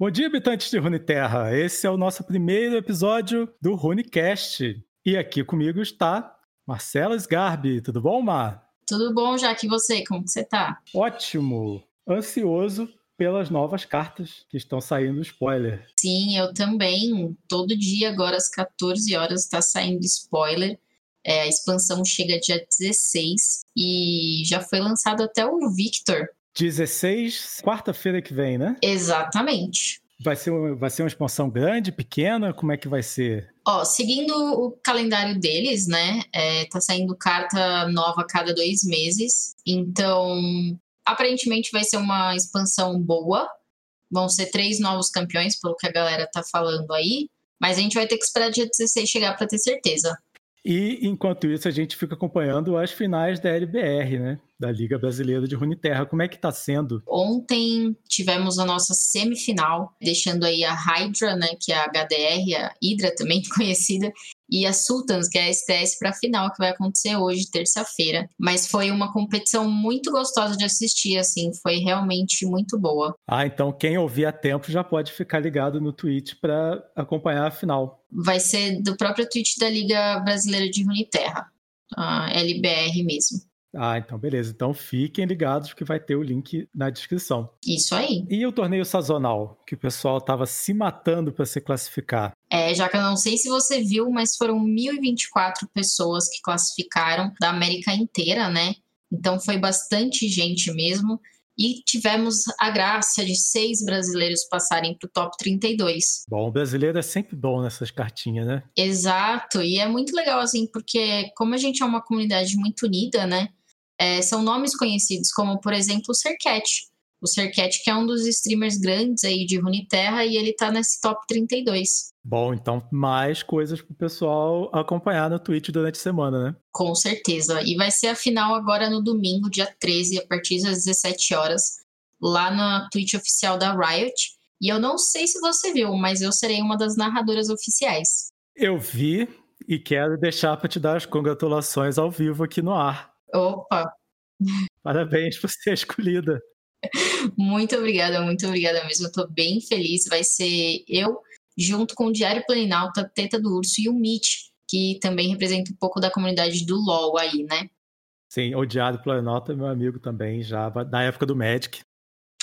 Bom dia, habitantes de Runeterra. Esse é o nosso primeiro episódio do Runecast. E aqui comigo está Marcela Sgarbi. Tudo bom, Mar? Tudo bom, já que você, como que você tá? Ótimo. Ansioso pelas novas cartas que estão saindo spoiler. Sim, eu também. Todo dia, agora às 14 horas, está saindo spoiler. É, a expansão chega dia 16 e já foi lançado até o Victor, 16, quarta-feira que vem, né? Exatamente. Vai ser, vai ser uma expansão grande, pequena? Como é que vai ser? Ó, seguindo o calendário deles, né? É, tá saindo carta nova a cada dois meses. Então, aparentemente vai ser uma expansão boa. Vão ser três novos campeões, pelo que a galera tá falando aí. Mas a gente vai ter que esperar dia 16 chegar para ter certeza. E enquanto isso, a gente fica acompanhando as finais da LBR, né? Da Liga Brasileira de Runeterra. Como é que tá sendo? Ontem tivemos a nossa semifinal, deixando aí a Hydra, né? Que é a HDR, a Hydra também conhecida, e a Sultans, que é a STS, para a final que vai acontecer hoje, terça-feira. Mas foi uma competição muito gostosa de assistir, assim, foi realmente muito boa. Ah, então quem ouvir a tempo já pode ficar ligado no Twitch para acompanhar a final. Vai ser do próprio Twitch da Liga Brasileira de Runeterra, a LBR mesmo. Ah, então beleza. Então fiquem ligados porque vai ter o link na descrição. Isso aí. E o torneio sazonal, que o pessoal estava se matando para se classificar? É, já que eu não sei se você viu, mas foram 1.024 pessoas que classificaram da América inteira, né? Então foi bastante gente mesmo. E tivemos a graça de seis brasileiros passarem para o top 32. Bom, o brasileiro é sempre bom nessas cartinhas, né? Exato, e é muito legal assim, porque como a gente é uma comunidade muito unida, né? É, são nomes conhecidos, como por exemplo o Sercat. O Sercat, que é um dos streamers grandes aí de Runeterra, e ele tá nesse top 32. Bom, então mais coisas pro pessoal acompanhar no Twitch durante a semana, né? Com certeza. E vai ser a final agora no domingo, dia 13, a partir das 17 horas, lá na Twitch oficial da Riot. E eu não sei se você viu, mas eu serei uma das narradoras oficiais. Eu vi e quero deixar para te dar as congratulações ao vivo aqui no ar. Opa! Parabéns por ser escolhida. Muito obrigada, muito obrigada mesmo. Eu tô bem feliz. Vai ser eu, junto com o Diário Planalto, a Teta do Urso e o Mitch, que também representa um pouco da comunidade do LoL aí, né? Sim, o Diário Planalto é meu amigo também, já da época do Magic.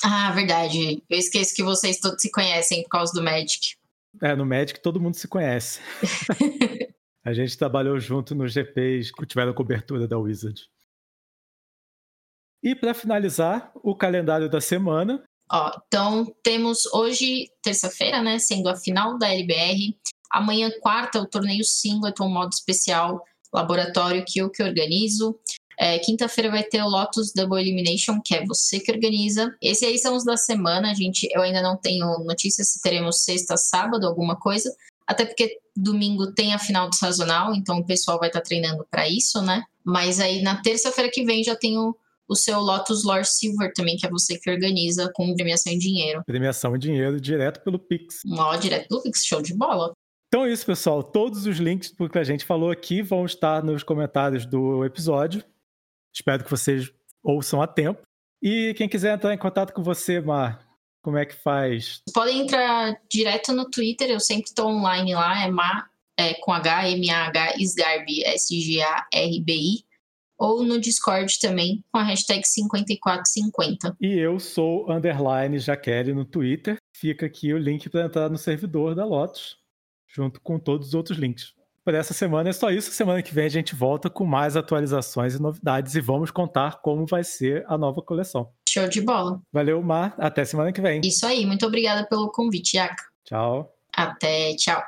Ah, verdade. Eu esqueço que vocês todos se conhecem por causa do Magic. É, no Magic todo mundo se conhece. a gente trabalhou junto nos GPs que tiveram cobertura da Wizard. E para finalizar, o calendário da semana. Ó, então temos hoje, terça-feira, né, sendo a final da LBR. Amanhã, quarta, o torneio Singleton, modo especial, laboratório que eu que organizo. É, Quinta-feira vai ter o Lotus Double Elimination, que é você que organiza. Esses aí são os da semana, gente. Eu ainda não tenho notícias se teremos sexta, sábado, alguma coisa. Até porque domingo tem a final do sazonal, então o pessoal vai estar tá treinando para isso, né? Mas aí na terça-feira que vem já tenho o seu Lotus Lore Silver também, que é você que organiza com premiação em dinheiro. Premiação em dinheiro direto pelo Pix. Ó, direto pelo Pix, show de bola. Então é isso, pessoal. Todos os links do que a gente falou aqui vão estar nos comentários do episódio. Espero que vocês ouçam a tempo. E quem quiser entrar em contato com você, Mar, como é que faz? Podem entrar direto no Twitter, eu sempre estou online lá, é Mar, é, com H, M-A-H, Sgarbi, S-G-A-R-B-I ou no Discord também, com a hashtag 5450. E eu sou underline Jaqueline no Twitter. Fica aqui o link para entrar no servidor da Lotus, junto com todos os outros links. Por essa semana é só isso. Semana que vem a gente volta com mais atualizações e novidades e vamos contar como vai ser a nova coleção. Show de bola. Valeu, Mar. Até semana que vem. Isso aí. Muito obrigada pelo convite, Yaka. Tchau. Até. Tchau.